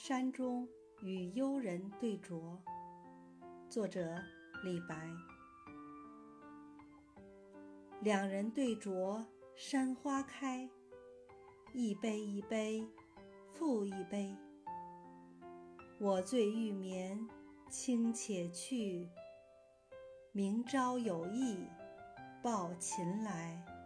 山中与幽人对酌。作者李白。两人对酌山花开。一杯一杯复一杯。我醉欲眠卿且去。明朝有意抱琴来。